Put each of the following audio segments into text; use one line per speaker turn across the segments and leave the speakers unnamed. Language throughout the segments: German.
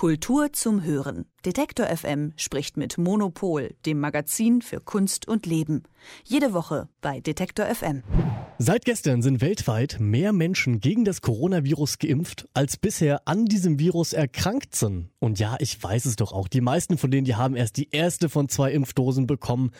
Kultur zum Hören. Detektor FM spricht mit Monopol, dem Magazin für Kunst und Leben. Jede Woche bei Detektor FM.
Seit gestern sind weltweit mehr Menschen gegen das Coronavirus geimpft, als bisher an diesem Virus erkrankt sind. Und ja, ich weiß es doch auch. Die meisten von denen, die haben erst die erste von zwei Impfdosen bekommen.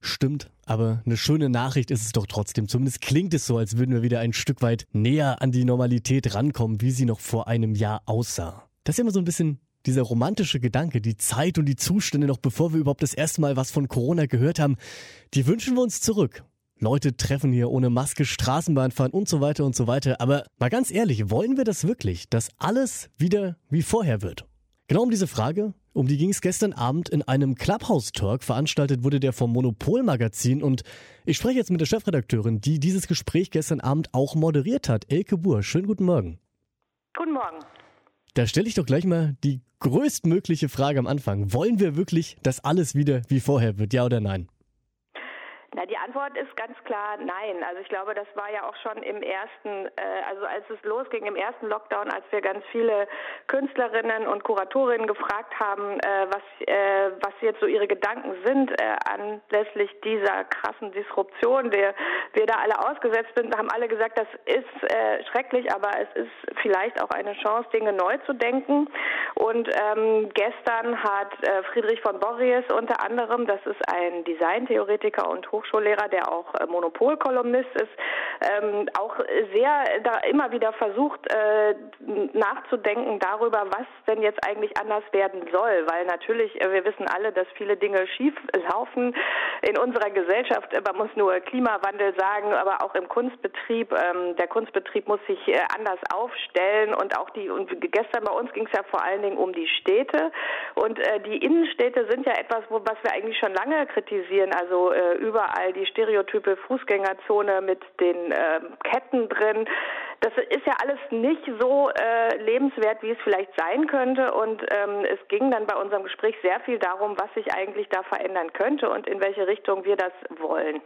Stimmt, aber eine schöne Nachricht ist es doch trotzdem. Zumindest klingt es so, als würden wir wieder ein Stück weit näher an die Normalität rankommen, wie sie noch vor einem Jahr aussah. Das ist immer so ein bisschen dieser romantische Gedanke, die Zeit und die Zustände noch bevor wir überhaupt das erste Mal was von Corona gehört haben, die wünschen wir uns zurück. Leute treffen hier ohne Maske, Straßenbahn fahren und so weiter und so weiter. Aber mal ganz ehrlich, wollen wir das wirklich, dass alles wieder wie vorher wird? Genau um diese Frage, um die ging es gestern Abend in einem Clubhouse-Talk. Veranstaltet wurde der vom Monopol-Magazin und ich spreche jetzt mit der Chefredakteurin, die dieses Gespräch gestern Abend auch moderiert hat. Elke Buhr, schönen guten Morgen.
Guten Morgen.
Da stelle ich doch gleich mal die größtmögliche Frage am Anfang. Wollen wir wirklich, dass alles wieder wie vorher wird, ja oder nein?
Na, Antwort ist ganz klar nein. Also ich glaube, das war ja auch schon im ersten, äh, also als es losging im ersten Lockdown, als wir ganz viele Künstlerinnen und Kuratorinnen gefragt haben, äh, was, äh, was jetzt so ihre Gedanken sind äh, anlässlich dieser krassen Disruption, der wir da alle ausgesetzt sind, haben alle gesagt, das ist äh, schrecklich, aber es ist vielleicht auch eine Chance, Dinge neu zu denken. Und ähm, gestern hat äh, Friedrich von Borries unter anderem, das ist ein Designtheoretiker und Hoch Hochschullehrer, der auch äh, Monopolkolumnist ist, ähm, auch sehr da immer wieder versucht äh, nachzudenken darüber, was denn jetzt eigentlich anders werden soll, weil natürlich äh, wir wissen alle, dass viele Dinge schief laufen in unserer Gesellschaft. Man muss nur Klimawandel sagen, aber auch im Kunstbetrieb. Ähm, der Kunstbetrieb muss sich äh, anders aufstellen und auch die und gestern bei uns ging es ja vor allen Dingen um die Städte und äh, die Innenstädte sind ja etwas, wo, was wir eigentlich schon lange kritisieren. Also äh, überall überall die stereotype Fußgängerzone mit den äh, Ketten drin. Das ist ja alles nicht so äh, lebenswert, wie es vielleicht sein könnte. Und ähm, es ging dann bei unserem Gespräch sehr viel darum, was sich eigentlich da verändern könnte und in welche Richtung wir das wollen.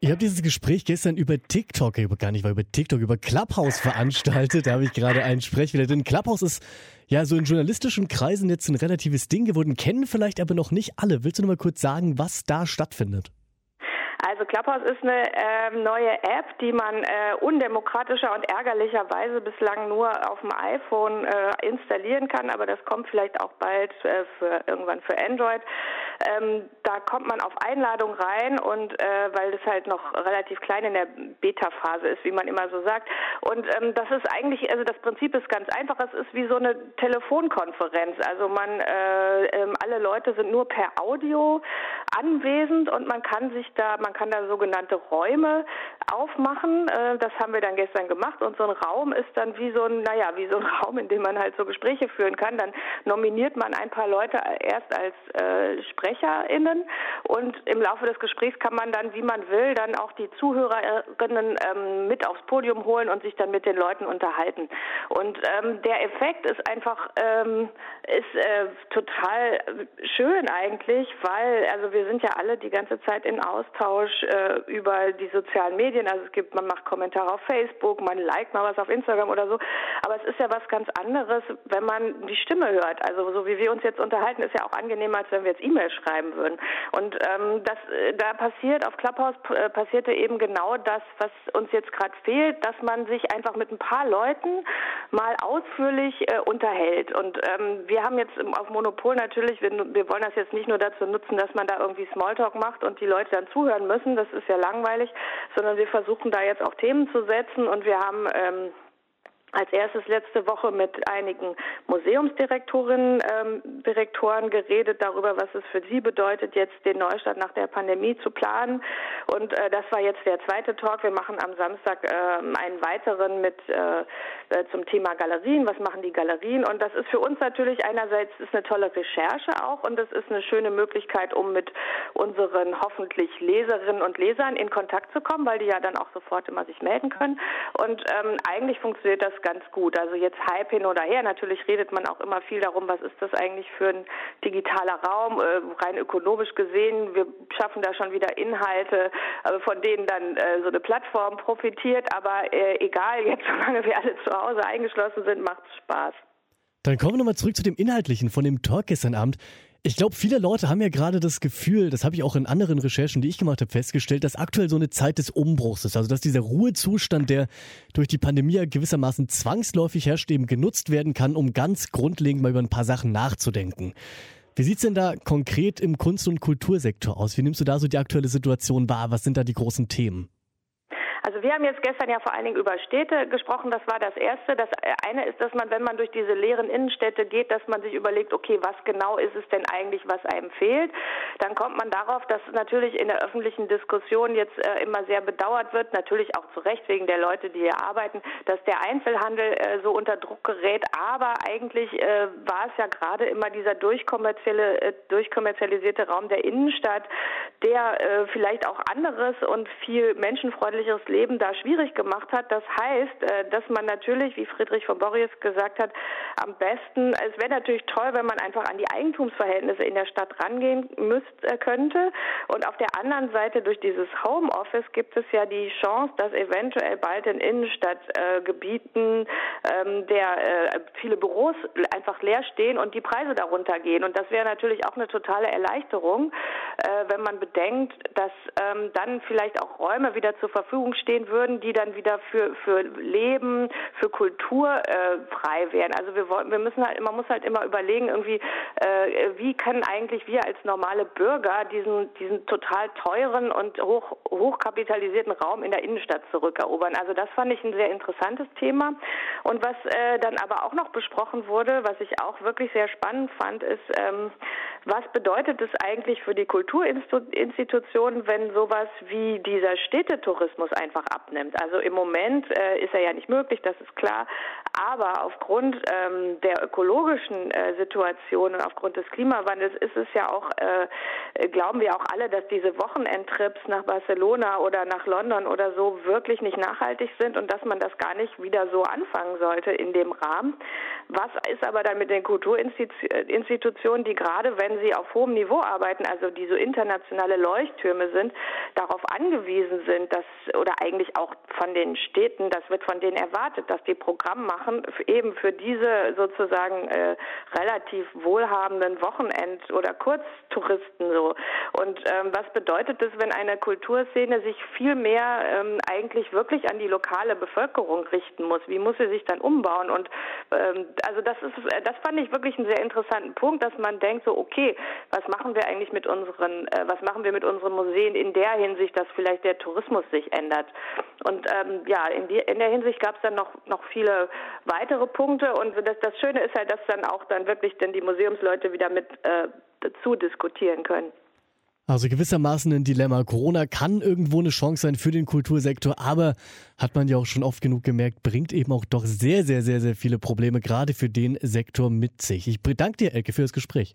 Ich habe dieses Gespräch gestern über TikTok, über gar nicht, war über TikTok, über Clubhouse veranstaltet. Da habe ich gerade einen Sprechwille. Denn Clubhouse ist ja so in journalistischen Kreisen jetzt ein relatives Ding geworden, kennen vielleicht aber noch nicht alle. Willst du noch mal kurz sagen, was da stattfindet?
Also Clubhouse ist eine äh, neue App, die man äh, undemokratischer und ärgerlicherweise bislang nur auf dem iPhone äh, installieren kann, aber das kommt vielleicht auch bald äh, für irgendwann für Android. Ähm, da kommt man auf Einladung rein und äh, weil das halt noch relativ klein in der Beta-Phase ist, wie man immer so sagt. Und ähm, das ist eigentlich, also das Prinzip ist ganz einfach. Es ist wie so eine Telefonkonferenz. Also man, äh, äh, alle Leute sind nur per Audio anwesend und man kann sich da, man kann da sogenannte Räume aufmachen. Äh, das haben wir dann gestern gemacht und so ein Raum ist dann wie so ein, naja, wie so ein Raum, in dem man halt so Gespräche führen kann. Dann nominiert man ein paar Leute erst als äh, SprecherInnen und im Laufe des Gesprächs kann man dann, wie man will, dann auch die Zuhörerinnen ähm, mit aufs Podium holen und sich dann mit den Leuten unterhalten. Und ähm, der Effekt ist einfach ähm, ist äh, total schön eigentlich, weil also wir sind ja alle die ganze Zeit in Austausch äh, über die sozialen Medien. Also es gibt, man macht Kommentare auf Facebook, man liked mal was auf Instagram oder so. Aber es ist ja was ganz anderes, wenn man die Stimme hört. Also so wie wir uns jetzt unterhalten, ist ja auch angenehmer, als wenn wir jetzt E-Mail schreiben würden. Und ähm, das, äh, da passiert auf Clubhouse äh, passierte eben genau das, was uns jetzt gerade fehlt, dass man sich einfach mit ein paar Leuten mal ausführlich äh, unterhält. Und ähm, wir haben jetzt auf Monopol natürlich, wir, wir wollen das jetzt nicht nur dazu nutzen, dass man da irgendwie Smalltalk macht und die Leute dann zuhören müssen, das ist ja langweilig, sondern wir versuchen da jetzt auch Themen zu setzen und wir haben ähm, als erstes letzte Woche mit einigen Museumsdirektorinnen, ähm, Direktoren geredet darüber, was es für sie bedeutet, jetzt den Neustart nach der Pandemie zu planen. Und äh, das war jetzt der zweite Talk. Wir machen am Samstag äh, einen weiteren mit äh, äh, zum Thema Galerien. Was machen die Galerien? Und das ist für uns natürlich einerseits ist eine tolle Recherche auch und es ist eine schöne Möglichkeit, um mit unseren hoffentlich Leserinnen und Lesern in Kontakt zu kommen, weil die ja dann auch sofort immer sich melden können. Und ähm, eigentlich funktioniert das ganz gut. Also jetzt Hype hin oder her. Natürlich redet man auch immer viel darum, was ist das eigentlich für ein digitaler Raum, äh, rein ökonomisch gesehen. Wir schaffen da schon wieder Inhalte, äh, von denen dann äh, so eine Plattform profitiert. Aber egal, jetzt solange wir alle zu Hause eingeschlossen sind, macht es Spaß.
Dann kommen wir nochmal zurück zu dem Inhaltlichen von dem Talk gestern Abend. Ich glaube, viele Leute haben ja gerade das Gefühl, das habe ich auch in anderen Recherchen, die ich gemacht habe, festgestellt, dass aktuell so eine Zeit des Umbruchs ist. Also dass dieser Ruhezustand, der durch die Pandemie gewissermaßen zwangsläufig herrscht, eben genutzt werden kann, um ganz grundlegend mal über ein paar Sachen nachzudenken. Wie sieht's denn da konkret im Kunst- und Kultursektor aus? Wie nimmst du da so die aktuelle Situation wahr? Was sind da die großen Themen?
Also wir haben jetzt gestern ja vor allen Dingen über Städte gesprochen. Das war das Erste. Das eine ist, dass man, wenn man durch diese leeren Innenstädte geht, dass man sich überlegt, okay, was genau ist es denn eigentlich, was einem fehlt? Dann kommt man darauf, dass natürlich in der öffentlichen Diskussion jetzt äh, immer sehr bedauert wird, natürlich auch zu Recht wegen der Leute, die hier arbeiten, dass der Einzelhandel äh, so unter Druck gerät. Aber eigentlich äh, war es ja gerade immer dieser durchkommerzielle, äh, durchkommerzialisierte Raum der Innenstadt, der äh, vielleicht auch anderes und viel menschenfreundlicheres Leben da schwierig gemacht hat. Das heißt, äh, dass man natürlich, wie Friedrich von Borries gesagt hat, am besten, es wäre natürlich toll, wenn man einfach an die Eigentumsverhältnisse in der Stadt rangehen müsste, äh, könnte. Und auf der anderen Seite durch dieses Homeoffice gibt es ja die Chance, dass eventuell bald in Innenstadtgebieten ähm, der äh, viele Büros einfach leer stehen und die Preise darunter gehen. Und das wäre natürlich auch eine totale Erleichterung, wenn man bedenkt, dass ähm, dann vielleicht auch Räume wieder zur Verfügung stehen würden, die dann wieder für, für Leben, für Kultur äh, frei wären. Also wir wollen, wir müssen halt, man muss halt immer überlegen, irgendwie, äh, wie können eigentlich wir als normale Bürger diesen, diesen total teuren und hoch, hochkapitalisierten Raum in der Innenstadt zurückerobern. Also das fand ich ein sehr interessantes Thema. Und was äh, dann aber auch noch besprochen wurde, was ich auch wirklich sehr spannend fand, ist, ähm, was bedeutet es eigentlich für die Kulturinstitutionen, wenn sowas wie dieser Städtetourismus einfach abnimmt? Also im Moment äh, ist er ja nicht möglich, das ist klar, aber aufgrund ähm, der ökologischen äh, Situation und aufgrund des Klimawandels ist es ja auch, äh, glauben wir auch alle, dass diese Wochenendtrips nach Barcelona oder nach London oder so wirklich nicht nachhaltig sind und dass man das gar nicht wieder so anfangen sollte in dem Rahmen. Was ist aber dann mit den Kulturinstitutionen, die gerade wenn sie auf hohem Niveau arbeiten, also die so internationale Leuchttürme sind, darauf angewiesen sind, dass oder eigentlich auch von den Städten, das wird von denen erwartet, dass die Programm machen, eben für diese sozusagen äh, relativ wohlhabenden Wochenend- oder Kurztouristen so. Und ähm, was bedeutet es, wenn eine Kulturszene sich viel mehr ähm, eigentlich wirklich an die lokale Bevölkerung richten muss? Wie muss sie sich dann umbauen? Und ähm, also das ist, äh, das fand ich wirklich einen sehr interessanten Punkt, dass man denkt so, okay, was machen wir eigentlich mit unseren, äh, was machen wir mit unseren Museen in der Hinsicht, dass vielleicht der Tourismus sich ändert? Und ähm, ja, in, die, in der Hinsicht gab es dann noch noch viele weitere Punkte und das, das Schöne ist halt, dass dann auch dann wirklich dann die Museumsleute wieder mit äh, dazu diskutieren können.
Also gewissermaßen ein Dilemma. Corona kann irgendwo eine Chance sein für den Kultursektor, aber hat man ja auch schon oft genug gemerkt, bringt eben auch doch sehr, sehr, sehr, sehr viele Probleme gerade für den Sektor mit sich. Ich bedanke dir, Elke, für das Gespräch.